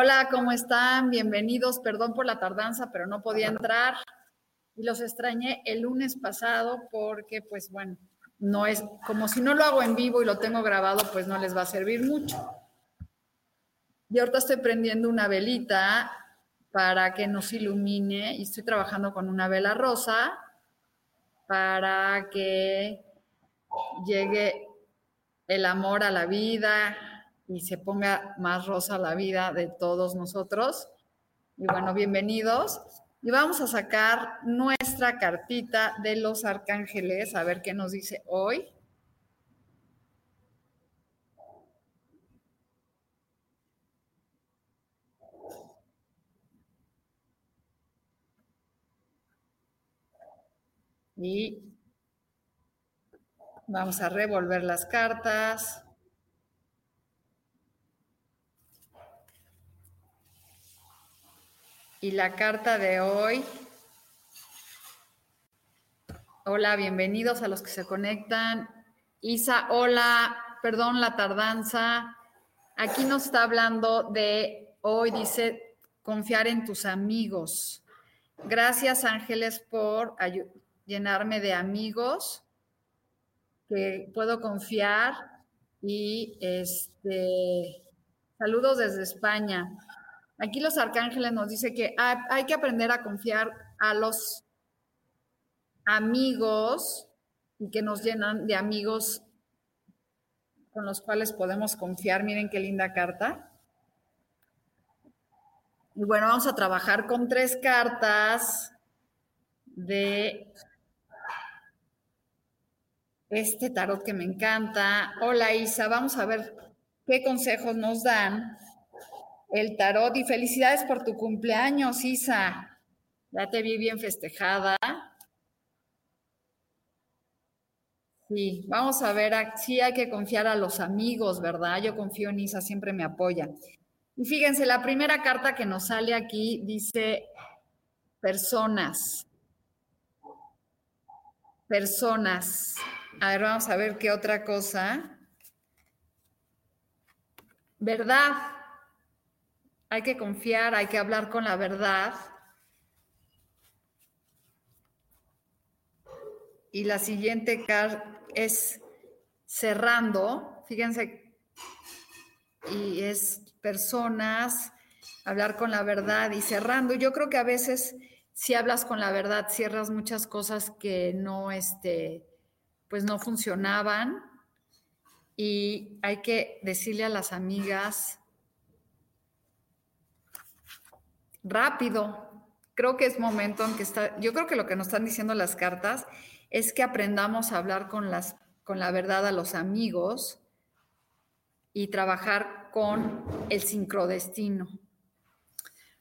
Hola, ¿cómo están? Bienvenidos. Perdón por la tardanza, pero no podía entrar. Y los extrañé el lunes pasado porque, pues bueno, no es como si no lo hago en vivo y lo tengo grabado, pues no les va a servir mucho. Y ahorita estoy prendiendo una velita para que nos ilumine y estoy trabajando con una vela rosa para que llegue el amor a la vida, y se ponga más rosa la vida de todos nosotros. Y bueno, bienvenidos. Y vamos a sacar nuestra cartita de los arcángeles, a ver qué nos dice hoy. Y vamos a revolver las cartas. Y la carta de hoy. Hola, bienvenidos a los que se conectan. Isa, hola, perdón la tardanza. Aquí nos está hablando de hoy, dice, confiar en tus amigos. Gracias, Ángeles, por llenarme de amigos que puedo confiar. Y este, saludos desde España. Aquí los arcángeles nos dice que hay que aprender a confiar a los amigos y que nos llenan de amigos con los cuales podemos confiar. Miren qué linda carta. Y bueno, vamos a trabajar con tres cartas de este tarot que me encanta. Hola Isa, vamos a ver qué consejos nos dan el tarot y felicidades por tu cumpleaños, Isa. Ya te vi bien festejada. Sí, vamos a ver, sí hay que confiar a los amigos, ¿verdad? Yo confío en Isa, siempre me apoya. Y fíjense, la primera carta que nos sale aquí dice personas. Personas. A ver, vamos a ver qué otra cosa. ¿Verdad? Hay que confiar, hay que hablar con la verdad. Y la siguiente es cerrando, fíjense, y es personas, hablar con la verdad y cerrando. Yo creo que a veces si hablas con la verdad cierras muchas cosas que no, este, pues no funcionaban y hay que decirle a las amigas, rápido. Creo que es momento en que está, yo creo que lo que nos están diciendo las cartas es que aprendamos a hablar con, las, con la verdad a los amigos y trabajar con el sincrodestino.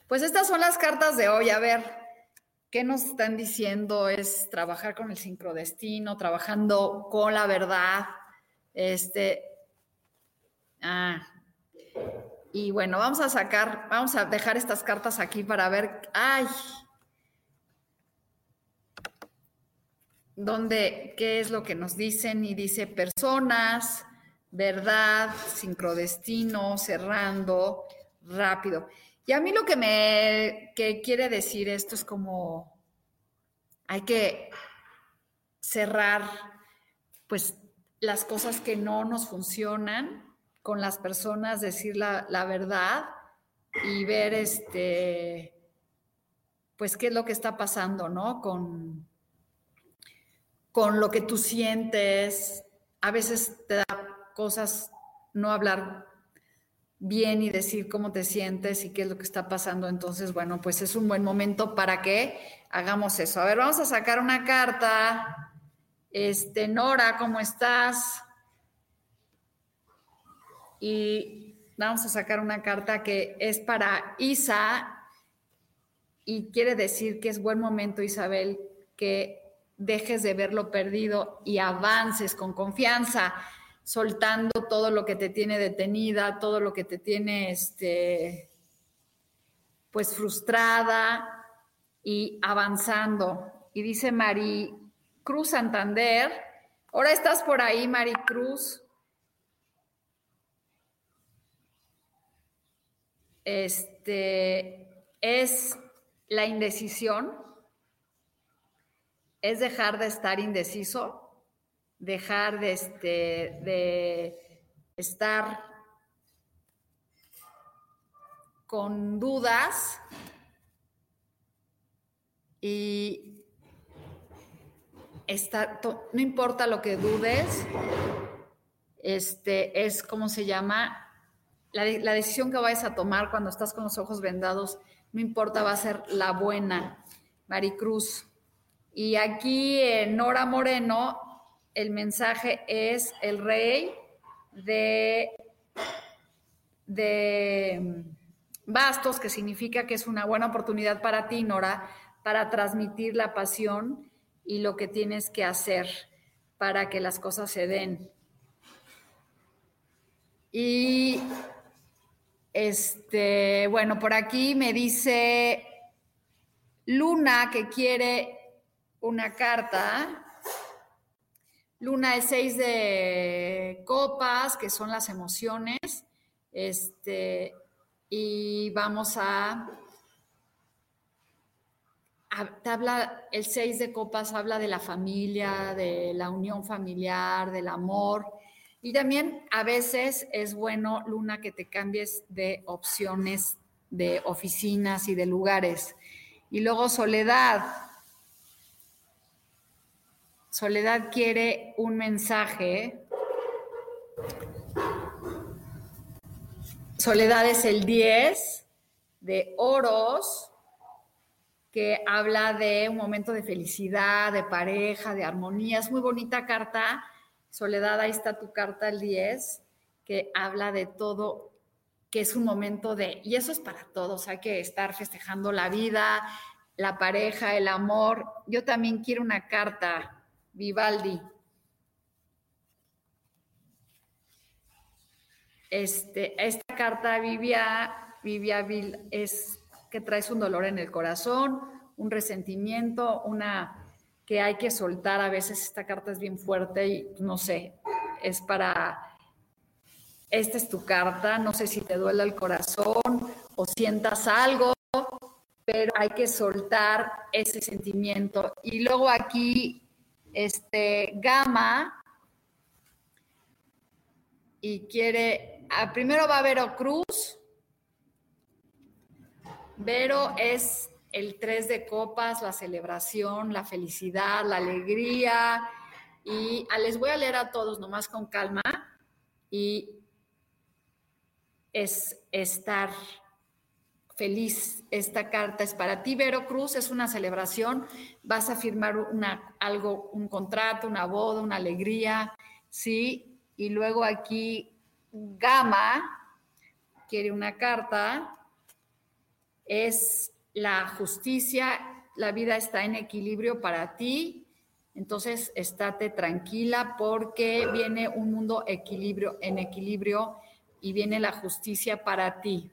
Pues estas son las cartas de hoy. A ver, ¿qué nos están diciendo? Es trabajar con el sincrodestino, trabajando con la verdad. Este, ah, y bueno, vamos a sacar, vamos a dejar estas cartas aquí para ver, ay, dónde, qué es lo que nos dicen. Y dice personas, verdad, sincrodestino, cerrando, rápido. Y a mí lo que me que quiere decir esto es como hay que cerrar, pues las cosas que no nos funcionan con las personas, decir la, la verdad y ver este, pues qué es lo que está pasando, ¿no? Con, con lo que tú sientes. A veces te da cosas no hablar bien y decir cómo te sientes y qué es lo que está pasando. Entonces, bueno, pues es un buen momento para que hagamos eso. A ver, vamos a sacar una carta. Este, Nora, ¿cómo estás? Y vamos a sacar una carta que es para Isa y quiere decir que es buen momento, Isabel, que dejes de ver lo perdido y avances con confianza soltando todo lo que te tiene detenida, todo lo que te tiene este, pues frustrada y avanzando. Y dice Mari Cruz Santander, ahora estás por ahí, Mari Cruz. Este es la indecisión, es dejar de estar indeciso dejar de, este, de estar con dudas y no importa lo que dudes, este, es como se llama, la, la, decisión que vayas a tomar cuando estás con los ojos vendados, no importa, va a ser la buena, Maricruz. Y aquí Nora Moreno el mensaje es el rey de, de bastos, que significa que es una buena oportunidad para ti, Nora, para transmitir la pasión y lo que tienes que hacer para que las cosas se den. Y este, bueno, por aquí me dice Luna que quiere una carta Luna es seis de copas, que son las emociones. Este, y vamos a, habla, el seis de copas habla de la familia, de la unión familiar, del amor. Y también a veces es bueno, Luna, que te cambies de opciones de oficinas y de lugares. Y luego soledad. Soledad quiere un mensaje. Soledad es el 10 de oros, que habla de un momento de felicidad, de pareja, de armonía. Es muy bonita carta. Soledad, ahí está tu carta el 10, que habla de todo, que es un momento de, y eso es para todos, hay que estar festejando la vida, la pareja, el amor. Yo también quiero una carta Vivaldi. Este, esta carta Vivia, Vivia es que traes un dolor en el corazón, un resentimiento, una que hay que soltar. A veces esta carta es bien fuerte y no sé, es para, esta es tu carta, no sé si te duele el corazón o sientas algo, pero hay que soltar ese sentimiento. Y luego aquí este, Gama y quiere, ah, primero va Vero Cruz. Vero es el tres de copas, la celebración, la felicidad, la alegría. Y ah, les voy a leer a todos nomás con calma. Y es estar feliz. Esta carta es para ti, Vero Cruz, es una celebración. Vas a firmar una, algo, un contrato, una boda, una alegría, ¿sí? Y luego aquí Gama quiere una carta. Es la justicia, la vida está en equilibrio para ti. Entonces, estate tranquila porque viene un mundo equilibrio, en equilibrio y viene la justicia para ti.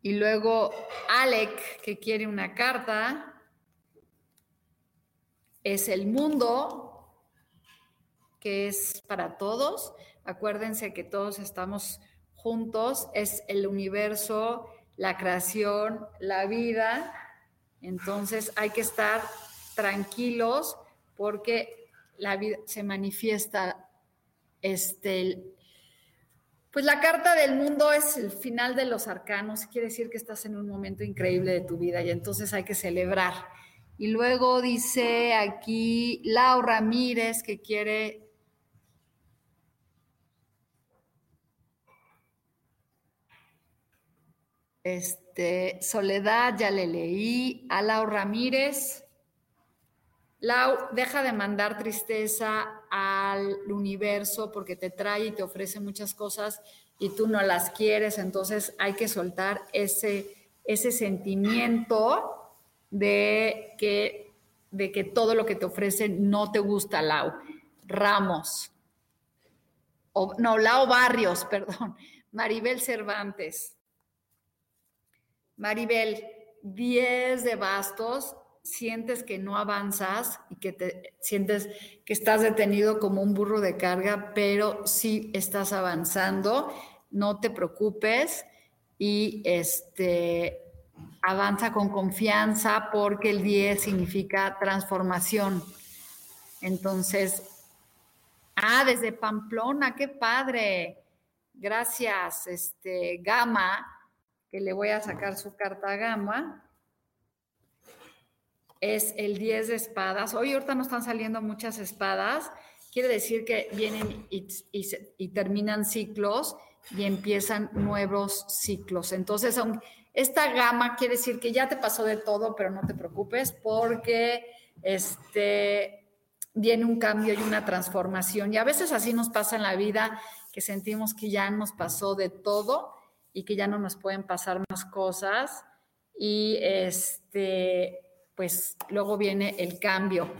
Y luego Alec, que quiere una carta, es el mundo, que es para todos. Acuérdense que todos estamos juntos, es el universo, la creación, la vida. Entonces hay que estar tranquilos porque la vida se manifiesta este, pues la carta del mundo es el final de los arcanos, quiere decir que estás en un momento increíble de tu vida y entonces hay que celebrar. Y luego dice aquí Lau Ramírez que quiere... Este, Soledad, ya le leí. A Lau Ramírez. Lau, deja de mandar tristeza al universo porque te trae y te ofrece muchas cosas y tú no las quieres, entonces hay que soltar ese, ese sentimiento de que, de que todo lo que te ofrece no te gusta, Lau. Ramos. O, no, Lau Barrios, perdón. Maribel Cervantes. Maribel, 10 de bastos, sientes que no avanzas y que te sientes que estás detenido como un burro de carga, pero sí estás avanzando, no te preocupes y este avanza con confianza porque el 10 significa transformación. Entonces, ah, desde Pamplona, qué padre. Gracias, este Gama, que le voy a sacar su carta Gama es el 10 de espadas. Hoy ahorita no están saliendo muchas espadas. Quiere decir que vienen y, terminan ciclos y empiezan nuevos ciclos. Entonces, esta gama quiere decir que ya te pasó de todo, pero no te preocupes porque este, viene un cambio y una transformación. Y a veces así nos pasa en la vida, que sentimos que ya nos pasó de todo y que ya no nos pueden pasar más cosas. Y este, pues luego viene el cambio.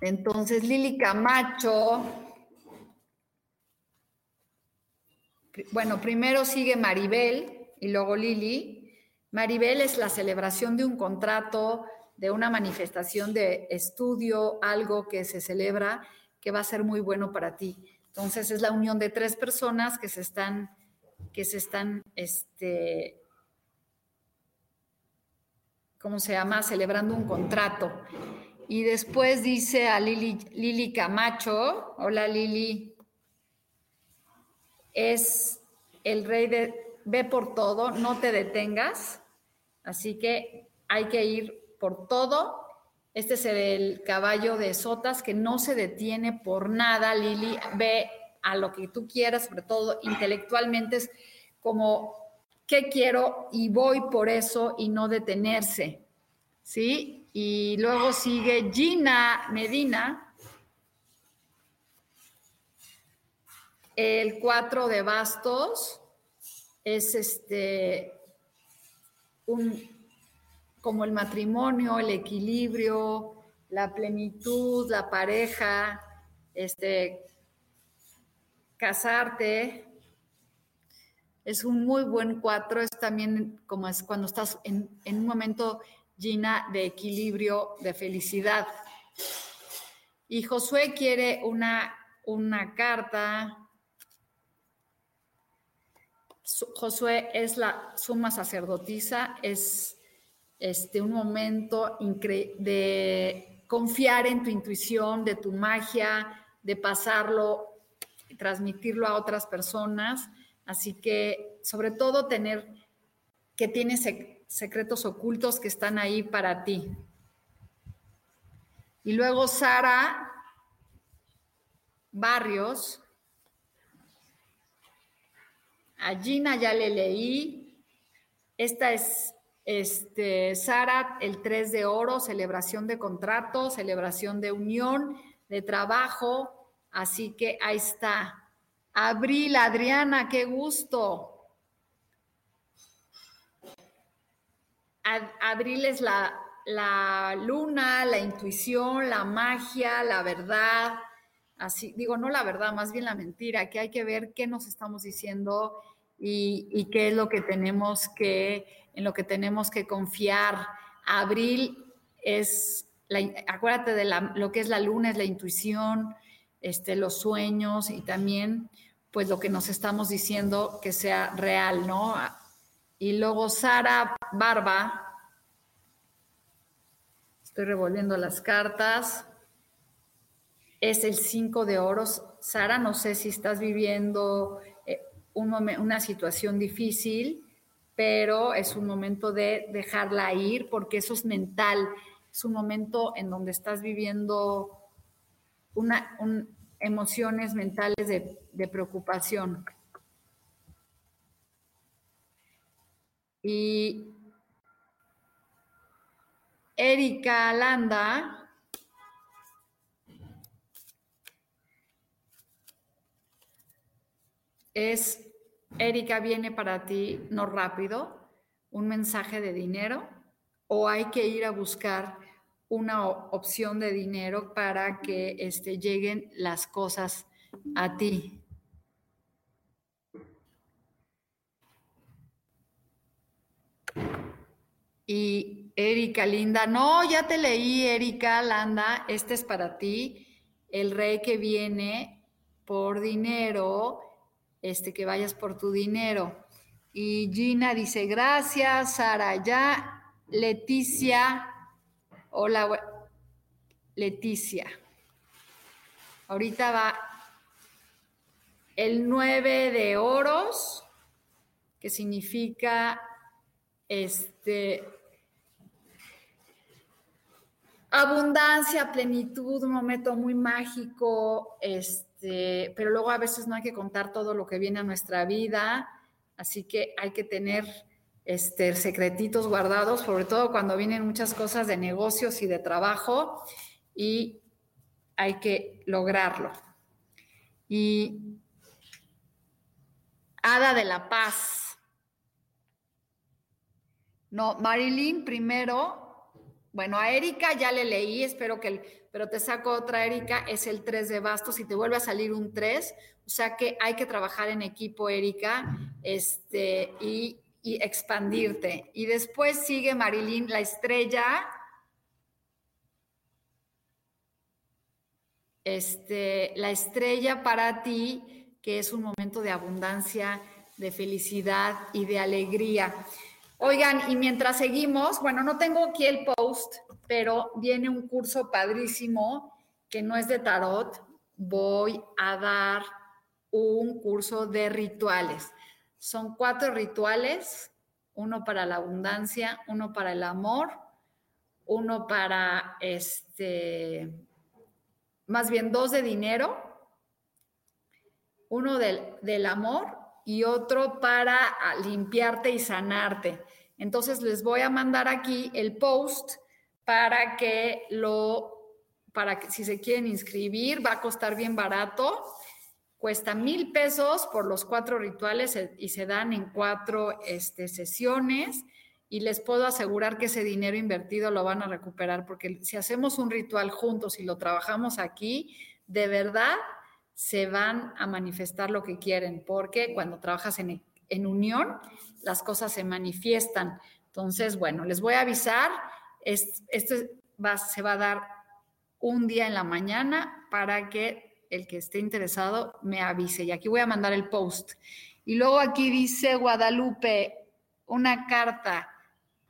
Entonces, Lili Camacho, bueno, primero sigue Maribel y luego Lili. Maribel es la celebración de un contrato, de una manifestación de estudio, algo que se celebra que va a ser muy bueno para ti. Entonces, es la unión de tres personas que se están, que se están, este, ¿cómo se llama? Celebrando un contrato. Y después dice a Lili, Lili Camacho, hola Lili, es el rey de, ve por todo, no te detengas, así que hay que ir por todo. Este es el caballo de Sotas que no se detiene por nada, Lili, ve a lo que tú quieras, sobre todo intelectualmente, es como ¿qué quiero? Y voy por eso y no detenerse, ¿sí? Y luego sigue Gina Medina, el cuatro de bastos, es este, un, como el matrimonio, el equilibrio, la plenitud, la pareja, este, casarte, es un muy buen cuatro, es también como es cuando estás en, un momento llena de equilibrio, de felicidad. Y Josué quiere una, una carta. Josué es la suma sacerdotisa, es este, un momento de confiar en tu intuición, de tu magia, de pasarlo, transmitirlo a otras personas Así que, sobre todo, tener que tienes secretos ocultos que están ahí para ti. Y luego Sara Barrios. A Gina ya le leí. Esta es este, Sara, el 3 de oro, celebración de contrato, celebración de unión, de trabajo. Así que ahí está. Abril, Adriana, qué gusto. Abril es la, la luna, la intuición, la magia, la verdad. Así, digo, no la verdad, más bien la mentira, que hay que ver qué nos estamos diciendo y, qué es lo que tenemos que, en lo que tenemos que confiar. Abril es, la, acuérdate de lo que es la luna, es la intuición, este, los sueños y también pues lo que nos estamos diciendo que sea real, ¿no? Y luego Sara Barba, Estoy revolviendo las cartas. Es el 5 de oros. Sara, no sé si estás viviendo una situación difícil, pero es un momento de dejarla ir porque eso es mental. Es un momento en donde estás viviendo una, emociones mentales de, de preocupación. Y Erika Landa es, Erika viene para ti no rápido, un mensaje de dinero o hay que ir a buscar una opción de dinero para que este, lleguen las cosas a ti. Y Erika Linda, no, ya te leí, Erika Landa, este es para ti, el rey que viene por dinero, este que vayas por tu dinero. Y Gina dice, gracias, Sara, ya, Leticia, hola, Leticia. Ahorita va el 9 de oros, que significa este abundancia, plenitud, un momento muy mágico, este, pero luego a veces no hay que contar todo lo que viene a nuestra vida, así que hay que tener este, secretitos guardados, sobre todo cuando vienen muchas cosas de negocios y de trabajo, y hay que lograrlo. Y Hada de la Paz. No, Marilyn primero bueno, a Erika ya le leí, espero que, pero te saco otra Erika, es el 3 de bastos y te vuelve a salir un 3, o sea que hay que trabajar en equipo, Erika, este, y, y expandirte. Y después sigue Marilyn, la estrella. Este, la estrella para ti, que es un momento de abundancia, de felicidad y de alegría. Oigan, y mientras seguimos, bueno, no tengo aquí el post, pero viene un curso padrísimo que no es de tarot. Voy a dar un curso de rituales. Son cuatro rituales, uno para la abundancia, uno para el amor, uno para este, más bien dos de dinero, uno del, del amor y otro para limpiarte y sanarte. Entonces les voy a mandar aquí el post para que lo, para que si se quieren inscribir, va a costar bien barato. Cuesta mil pesos por los cuatro rituales y se dan en cuatro este, sesiones. Y les puedo asegurar que ese dinero invertido lo van a recuperar, porque si hacemos un ritual juntos y lo trabajamos aquí, de verdad se van a manifestar lo que quieren, porque cuando trabajas en, en unión, las cosas se manifiestan. Entonces, bueno, les voy a avisar, esto va, se va a dar un día en la mañana para que el que esté interesado me avise. Y aquí voy a mandar el post. Y luego aquí dice Guadalupe, una carta.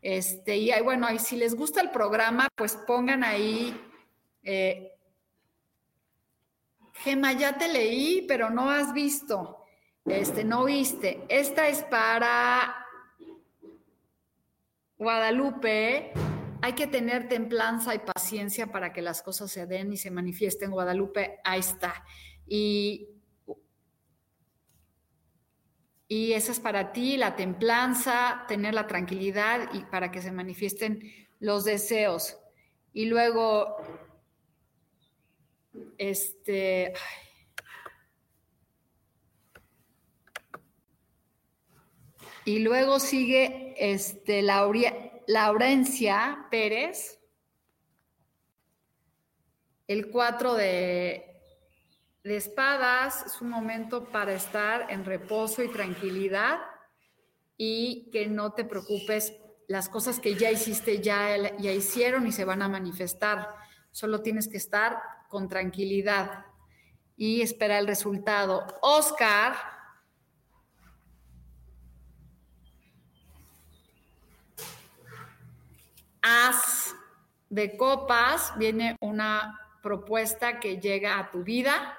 Este, y bueno, y si les gusta el programa, pues pongan ahí eh, Gema, ya te leí, pero no has visto. Este, no viste. Esta es para Guadalupe. Hay que tener templanza y paciencia para que las cosas se den y se manifiesten. Guadalupe, ahí está. Y, y esa es para ti, la templanza, tener la tranquilidad y para que se manifiesten los deseos. Y luego este. Y luego sigue este, Laurencia Pérez, el 4 de, de espadas, es un momento para estar en reposo y tranquilidad y que no te preocupes, las cosas que ya hiciste ya, ya hicieron y se van a manifestar. Solo tienes que estar con tranquilidad y espera el resultado. Oscar. As de copas viene una propuesta que llega a tu vida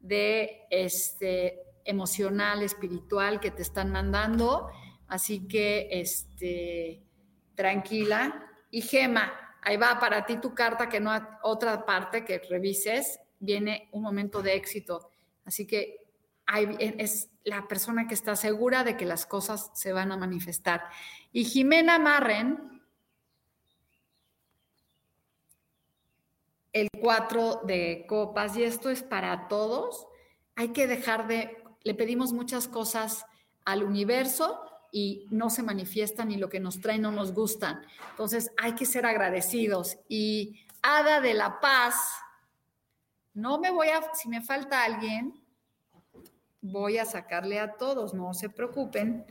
de este emocional, espiritual que te están mandando. Así que, este, tranquila. Y Gema, ahí va para ti tu carta, que no otra parte que revises, viene un momento de éxito. Así que es la persona que está segura de que las cosas se van a manifestar. Y Jimena Marren, el cuatro de copas, y esto es para todos, hay que dejar de, le pedimos muchas cosas al universo y no se manifiestan y lo que nos trae no nos gustan. Entonces hay que ser agradecidos. Y Hada de la Paz, no me voy a, si me falta alguien, voy a sacarle a todos, no se preocupen.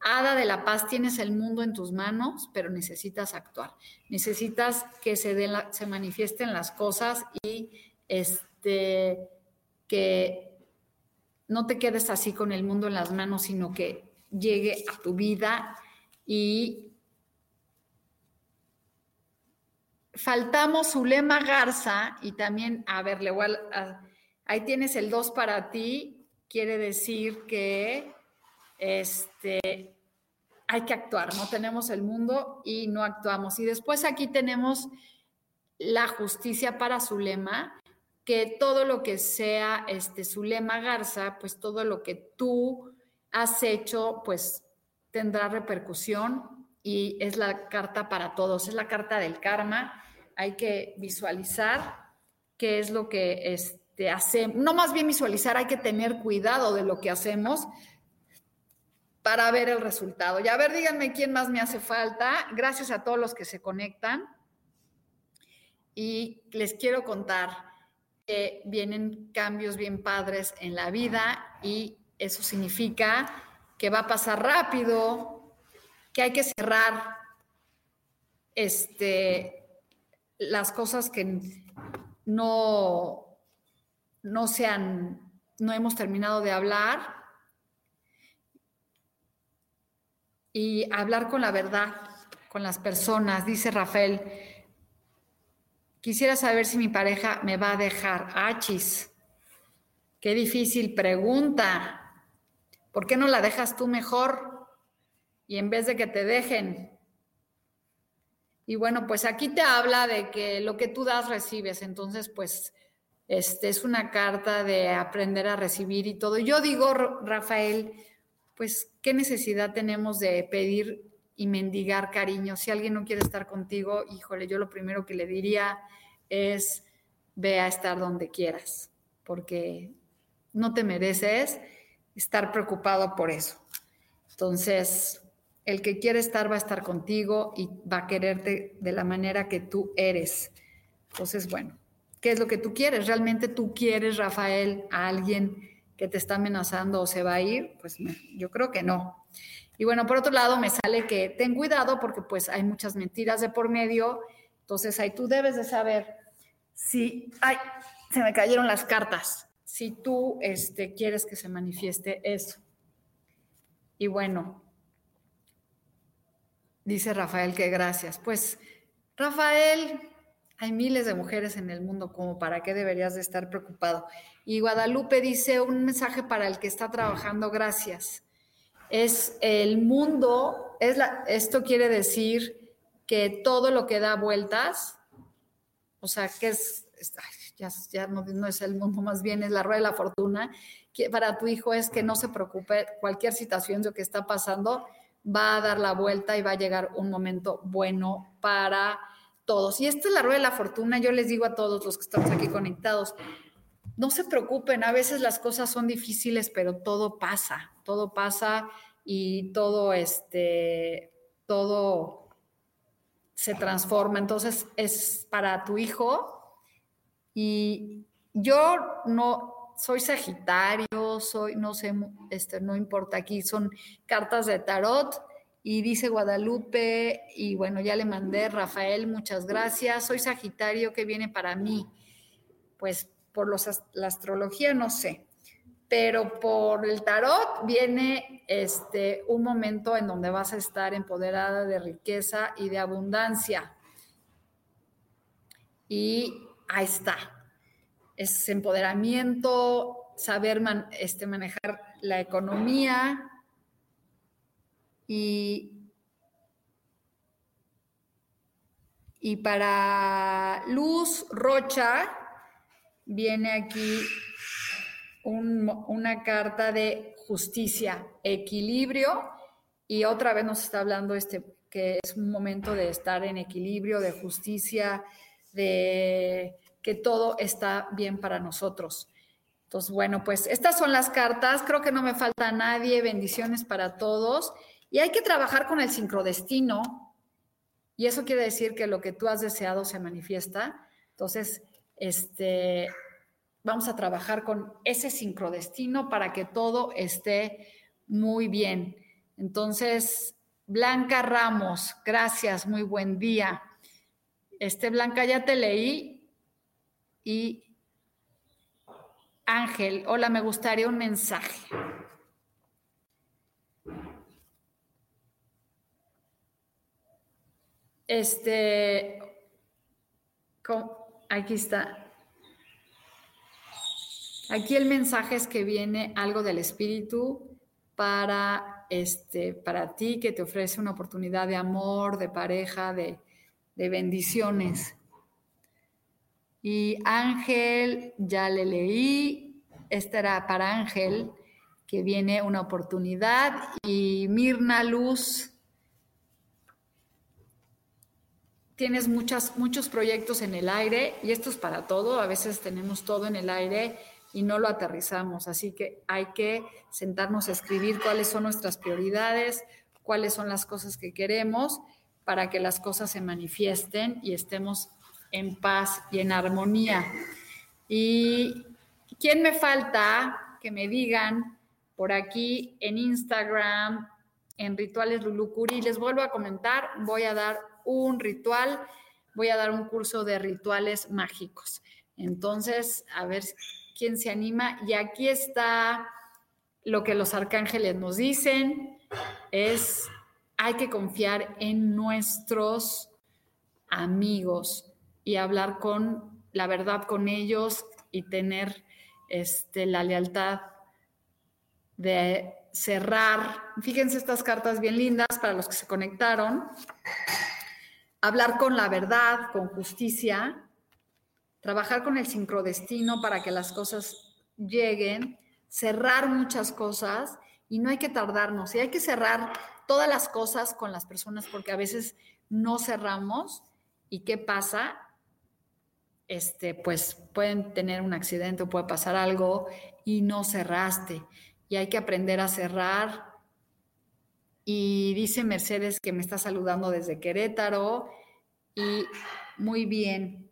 Hada de la paz, tienes el mundo en tus manos, pero necesitas actuar. Necesitas que se, den se manifiesten las cosas y este, que no te quedes así con el mundo en las manos, sino que llegue a tu vida y faltamos Zulema Garza y también, a ver, le ahí tienes el 2 para ti, quiere decir que este, hay que actuar, no tenemos el mundo y no actuamos. Y después aquí tenemos la justicia para Zulema, que todo lo que sea este, Zulema Garza, pues todo lo que tú has hecho, pues tendrá repercusión y es la carta para todos, es la carta del karma. Hay que visualizar qué es lo que es, no más bien visualizar, hay que tener cuidado de lo que hacemos para ver el resultado. Y a ver, díganme quién más me hace falta. Gracias a todos los que se conectan. Y les quiero contar que vienen cambios bien padres en la vida y eso significa que va a pasar rápido, que hay que cerrar este, las cosas que no, no se han, no hemos terminado de hablar y hablar con la verdad, con las personas, dice Rafael. Quisiera saber si mi pareja me va a dejar. Achis, qué difícil pregunta. ¿Por qué no la dejas tú mejor? Y en vez de que te dejen. Y bueno, pues aquí te habla de que lo que tú das recibes. Entonces, pues este, es una carta de aprender a recibir y todo. Yo digo, Rafael, pues, ¿qué necesidad tenemos de pedir y mendigar cariño? Si alguien no quiere estar contigo, híjole, yo lo primero que le diría es, ve a estar donde quieras, porque no te mereces estar preocupado por eso. Entonces, el que quiere estar va a estar contigo y va a quererte de la manera que tú eres. Entonces, bueno, qué es lo que tú quieres. ¿Realmente tú quieres, Rafael, a alguien que te está amenazando o se va a ir? Pues yo creo que no. Y bueno, por otro lado, me sale que ten cuidado porque pues hay muchas mentiras de por medio. Entonces ahí tú debes de saber si, ay, se me cayeron las cartas, si tú este, quieres que se manifieste eso. Y bueno, dice Rafael que gracias. Pues Rafael, hay miles de mujeres en el mundo, como para qué deberías de estar preocupado. Y Guadalupe dice un mensaje para el que está trabajando, gracias. Es el mundo, es la, esto quiere decir que todo lo que da vueltas, o sea, que es, ya, no, no, es el mundo, más bien es la rueda de la fortuna, que para tu hijo es que no se preocupe, cualquier situación de lo que está pasando va a dar la vuelta y va a llegar un momento bueno para todos. Y esta es la rueda de la fortuna. Yo les digo a todos los que estamos aquí conectados, no se preocupen, a veces las cosas son difíciles, pero todo pasa, todo pasa y todo, este, todo se transforma. Entonces es para tu hijo y yo no soy Sagitario, soy, no sé, este, no importa aquí, son cartas de tarot y dice Guadalupe, y bueno, ya le mandé, Rafael, muchas gracias. Soy Sagitario, ¿qué viene para mí? Pues por los, la astrología no sé, pero por el tarot viene este, un momento en donde vas a estar empoderada de riqueza y de abundancia. y ahí está. Es empoderamiento, saber este, manejar la economía y, y para Luz Rocha viene aquí una carta de justicia, equilibrio y otra vez nos está hablando este que es un momento de estar en equilibrio, de justicia, de que todo está bien para nosotros. Entonces, bueno, pues estas son las cartas. Creo que no me falta nadie. Bendiciones para todos. Y hay que trabajar con el sincrodestino. Y eso quiere decir que lo que tú has deseado se manifiesta. Entonces, este, vamos a trabajar con ese sincrodestino para que todo esté muy bien. Entonces, Blanca Ramos, gracias, muy buen día. Este, Blanca, ya te leí y Ángel, hola, me gustaría un mensaje. Este, aquí está. Aquí el mensaje es que viene algo del espíritu para este, para ti que te ofrece una oportunidad de amor, de pareja, de, de bendiciones. Y Ángel, ya le leí, esta era para Ángel, que viene una oportunidad. Y Mirna Luz, tienes muchas, muchos proyectos en el aire y esto es para todo. A veces tenemos todo en el aire y no lo aterrizamos. Así que hay que sentarnos a escribir cuáles son nuestras prioridades, cuáles son las cosas que queremos para que las cosas se manifiesten y estemos en paz y en armonía. ¿Y quién me falta? Que me digan por aquí en Instagram, en Rituales Lulucuri. Les vuelvo a comentar, voy a dar un ritual, voy a dar un curso de rituales mágicos. Entonces, a ver quién se anima. Y aquí está lo que los arcángeles nos dicen, es hay que confiar en nuestros amigos, y hablar con la verdad con ellos y tener este, la lealtad de cerrar. Fíjense estas cartas bien lindas para los que se conectaron. Hablar con la verdad, con justicia, trabajar con el sincrodestino para que las cosas lleguen, cerrar muchas cosas y no hay que tardarnos. Y hay que cerrar todas las cosas con las personas porque a veces no cerramos. ¿Y qué pasa? este, pues pueden tener un accidente o puede pasar algo y no cerraste. Y hay que aprender a cerrar. Y dice Mercedes que me está saludando desde Querétaro. Y muy bien.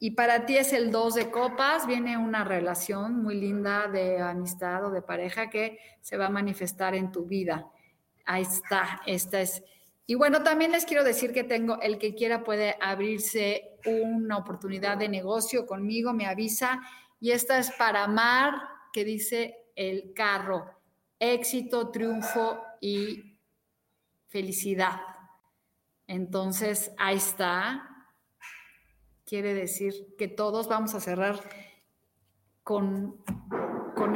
Y para ti es el 2 de copas, viene una relación muy linda de amistad o de pareja que se va a manifestar en tu vida. Ahí está, esta es y bueno, también les quiero decir que tengo, el que quiera puede abrirse una oportunidad de negocio conmigo, me avisa. Y esta es para Mar, que dice el carro, éxito, triunfo y felicidad. Entonces, ahí está. Quiere decir que todos vamos a cerrar con,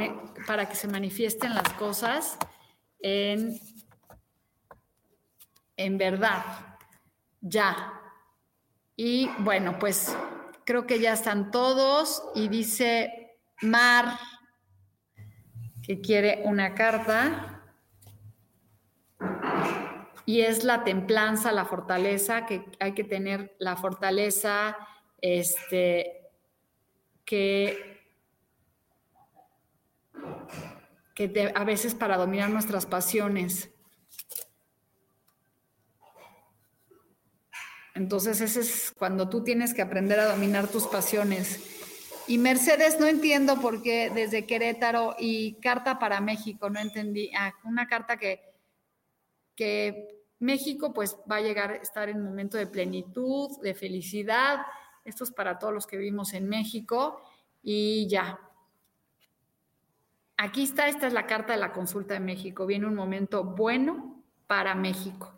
e, para que se manifiesten las cosas en en verdad, ya. Y bueno, pues creo que ya están todos y dice Mar que quiere una carta y es la templanza, la fortaleza, que hay que tener la fortaleza, este, que, que a veces para dominar nuestras pasiones. Entonces, ese es cuando tú tienes que aprender a dominar tus pasiones. Y Mercedes, no entiendo por qué desde Querétaro y carta para México, no entendí. Ah, una carta que, que México pues va a llegar a estar en un momento de plenitud, de felicidad. Esto es para todos los que vivimos en México. Y ya. Aquí está, esta es la carta de la consulta de México. Viene un momento bueno para México.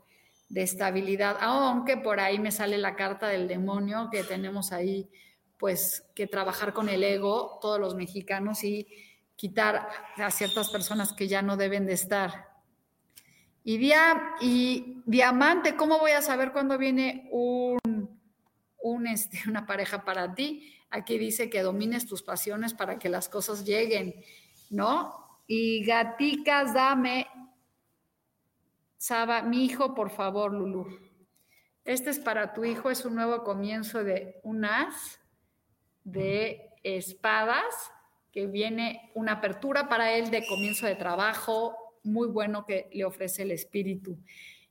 De estabilidad, aunque por ahí me sale la carta del demonio que tenemos ahí, pues que trabajar con el ego, todos los mexicanos, y quitar a ciertas personas que ya no deben de estar. Y, y diamante, ¿cómo voy a saber cuándo viene un, un, este, una pareja para ti? Aquí dice que domines tus pasiones para que las cosas lleguen, ¿no? Y gaticas, dame Saba, mi hijo, por favor, Lulu. Este es para tu hijo, es un nuevo comienzo de un as de espadas, que viene una apertura para él de comienzo de trabajo, muy bueno que le ofrece el espíritu.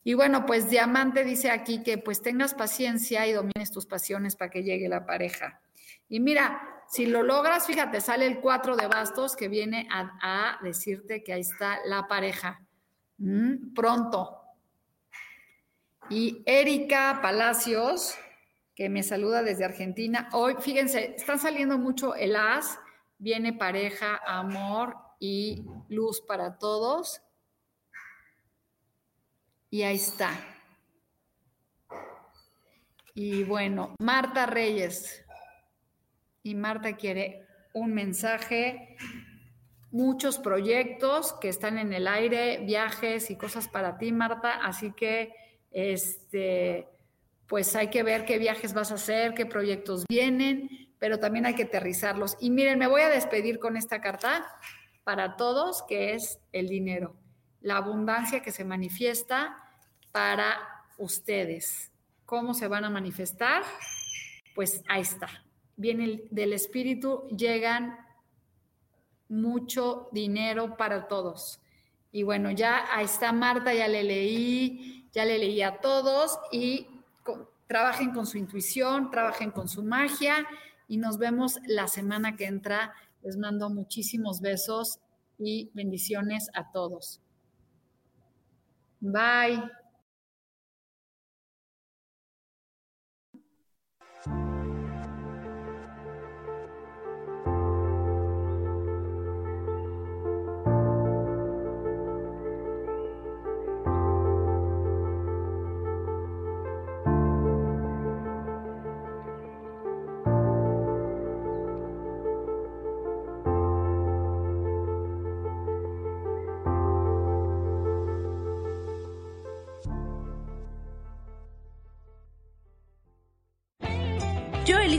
Y bueno, pues Diamante dice aquí que pues tengas paciencia y domines tus pasiones para que llegue la pareja. Y mira, si lo logras, fíjate, sale el cuatro de bastos que viene a decirte que ahí está la pareja. Mm, pronto. Y Erika Palacios, que me saluda desde Argentina. Hoy, fíjense, están saliendo mucho el as, viene pareja, amor y luz para todos. Y ahí está. Y bueno, Marta Reyes. Y Marta quiere un mensaje muchos proyectos que están en el aire, viajes y cosas para ti, Marta. Así que, este, pues hay que ver qué viajes vas a hacer, qué proyectos vienen, pero también hay que aterrizarlos. Y miren, me voy a despedir con esta carta para todos, que es el dinero, la abundancia que se manifiesta para ustedes. ¿Cómo se van a manifestar? Pues ahí está. Viene del espíritu, llegan mucho dinero para todos. Y bueno, ya ahí está Marta, ya le leí, ya le leí a todos y trabajen con su intuición, trabajen con su magia y nos vemos la semana que entra. Les mando muchísimos besos y bendiciones a todos. Bye.